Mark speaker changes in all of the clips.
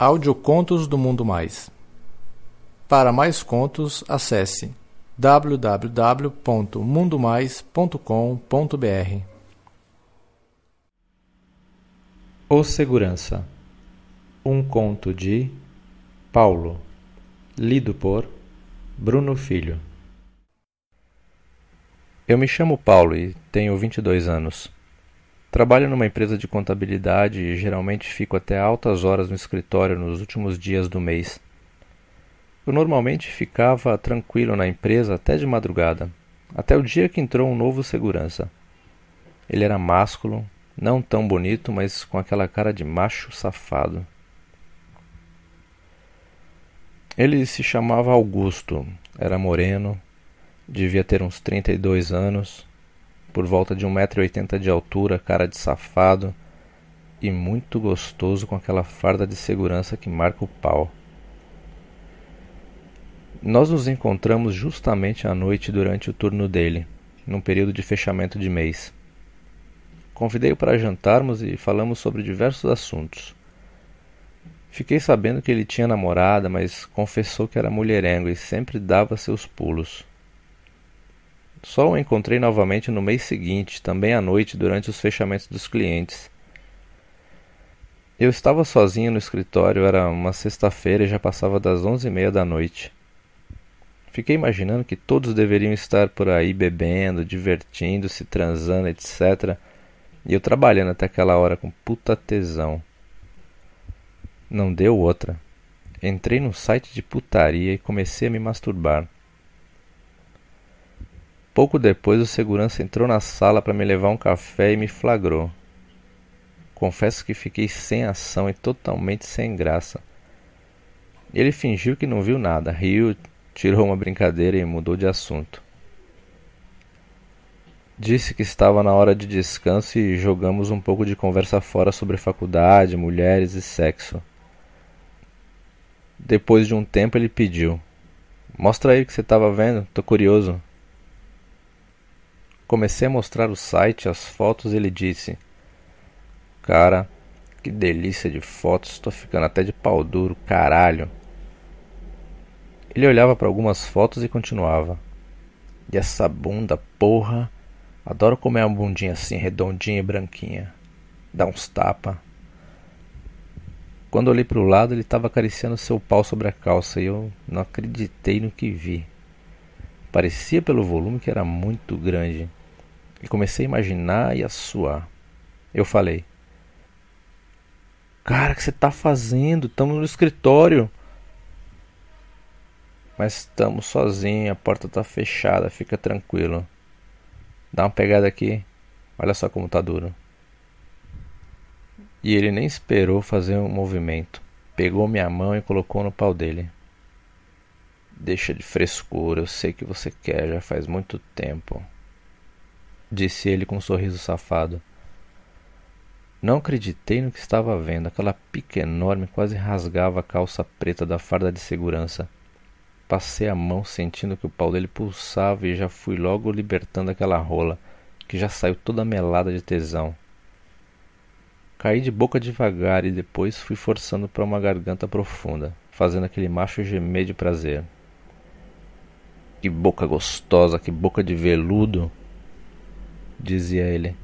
Speaker 1: Audiocontos do Mundo Mais. Para mais contos, acesse www.mundomais.com.br. O Segurança. Um conto de Paulo, lido por Bruno Filho. Eu me chamo Paulo e tenho 22 anos. Trabalho numa empresa de contabilidade e geralmente fico até altas horas no escritório nos últimos dias do mês. Eu normalmente ficava tranquilo na empresa até de madrugada, até o dia que entrou um novo segurança. Ele era másculo, não tão bonito, mas com aquela cara de macho safado. Ele se chamava Augusto, era moreno, devia ter uns 32 anos por volta de 1,80m de altura, cara de safado e muito gostoso com aquela farda de segurança que marca o pau. Nós nos encontramos justamente à noite durante o turno dele, num período de fechamento de mês. Convidei-o para jantarmos e falamos sobre diversos assuntos. Fiquei sabendo que ele tinha namorada, mas confessou que era mulherengo e sempre dava seus pulos. Só o encontrei novamente no mês seguinte, também à noite, durante os fechamentos dos clientes. Eu estava sozinho no escritório, era uma sexta-feira e já passava das onze e meia da noite. Fiquei imaginando que todos deveriam estar por aí bebendo, divertindo-se, transando, etc. E eu trabalhando até aquela hora com puta tesão. Não deu outra. Entrei no site de putaria e comecei a me masturbar. Pouco depois, o segurança entrou na sala para me levar um café e me flagrou. Confesso que fiquei sem ação e totalmente sem graça. Ele fingiu que não viu nada, riu, tirou uma brincadeira e mudou de assunto. Disse que estava na hora de descanso e jogamos um pouco de conversa fora sobre faculdade, mulheres e sexo. Depois de um tempo ele pediu: Mostra aí o que você estava vendo, tô curioso. Comecei a mostrar o site, as fotos, e ele disse: Cara, que delícia de fotos, tô ficando até de pau duro, caralho. Ele olhava para algumas fotos e continuava: E essa bunda, porra, adoro comer uma bundinha assim, redondinha e branquinha. Dá uns tapa. Quando olhei para o lado, ele estava acariciando seu pau sobre a calça e eu não acreditei no que vi. Parecia pelo volume que era muito grande. E comecei a imaginar e a suar. Eu falei: Cara, o que você tá fazendo? Estamos no escritório. Mas estamos sozinhos, a porta tá fechada, fica tranquilo. Dá uma pegada aqui. Olha só como tá duro. E ele nem esperou fazer um movimento. Pegou minha mão e colocou no pau dele. Deixa de frescura, eu sei que você quer já faz muito tempo disse ele com um sorriso safado. Não acreditei no que estava vendo. Aquela pica enorme quase rasgava a calça preta da farda de segurança. Passei a mão sentindo que o pau dele pulsava e já fui logo libertando aquela rola, que já saiu toda melada de tesão. Caí de boca devagar e depois fui forçando para uma garganta profunda, fazendo aquele macho gemer de prazer. Que boca gostosa, que boca de veludo! Dizia ele.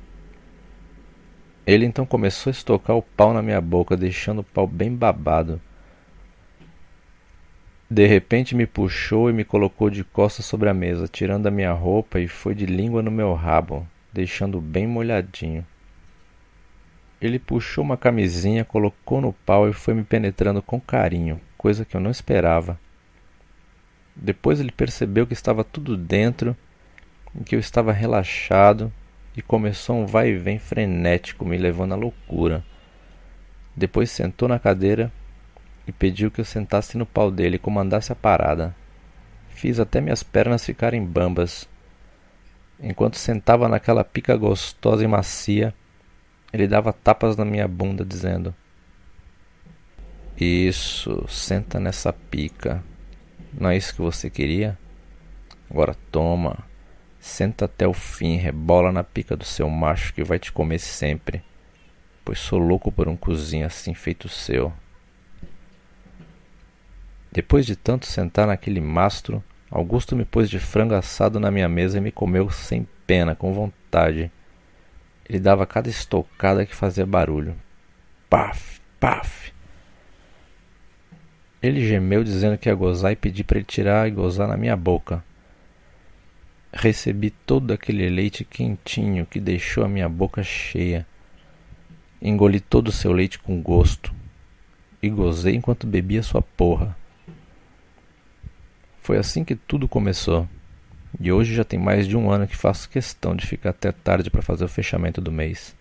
Speaker 1: Ele então começou a estocar o pau na minha boca, deixando o pau bem babado. De repente me puxou e me colocou de costas sobre a mesa, tirando a minha roupa e foi de língua no meu rabo, deixando bem molhadinho. Ele puxou uma camisinha, colocou no pau e foi me penetrando com carinho, coisa que eu não esperava. Depois ele percebeu que estava tudo dentro e que eu estava relaxado e começou um vai e vem frenético, me levando à loucura. Depois sentou na cadeira e pediu que eu sentasse no pau dele e comandasse a parada. Fiz até minhas pernas ficarem bambas. Enquanto sentava naquela pica gostosa e macia, ele dava tapas na minha bunda, dizendo: Isso, senta nessa pica. Não é isso que você queria? Agora toma. Senta até o fim, rebola na pica do seu macho que vai te comer sempre, pois sou louco por um cozinho assim feito seu. Depois de tanto sentar naquele mastro, Augusto me pôs de frango assado na minha mesa e me comeu sem pena, com vontade. Ele dava cada estocada que fazia barulho. Paf, paf. Ele gemeu dizendo que ia gozar e pedi para ele tirar e gozar na minha boca. Recebi todo aquele leite quentinho que deixou a minha boca cheia. Engoli todo o seu leite com gosto e gozei enquanto bebia sua porra. Foi assim que tudo começou. E hoje já tem mais de um ano que faço questão de ficar até tarde para fazer o fechamento do mês.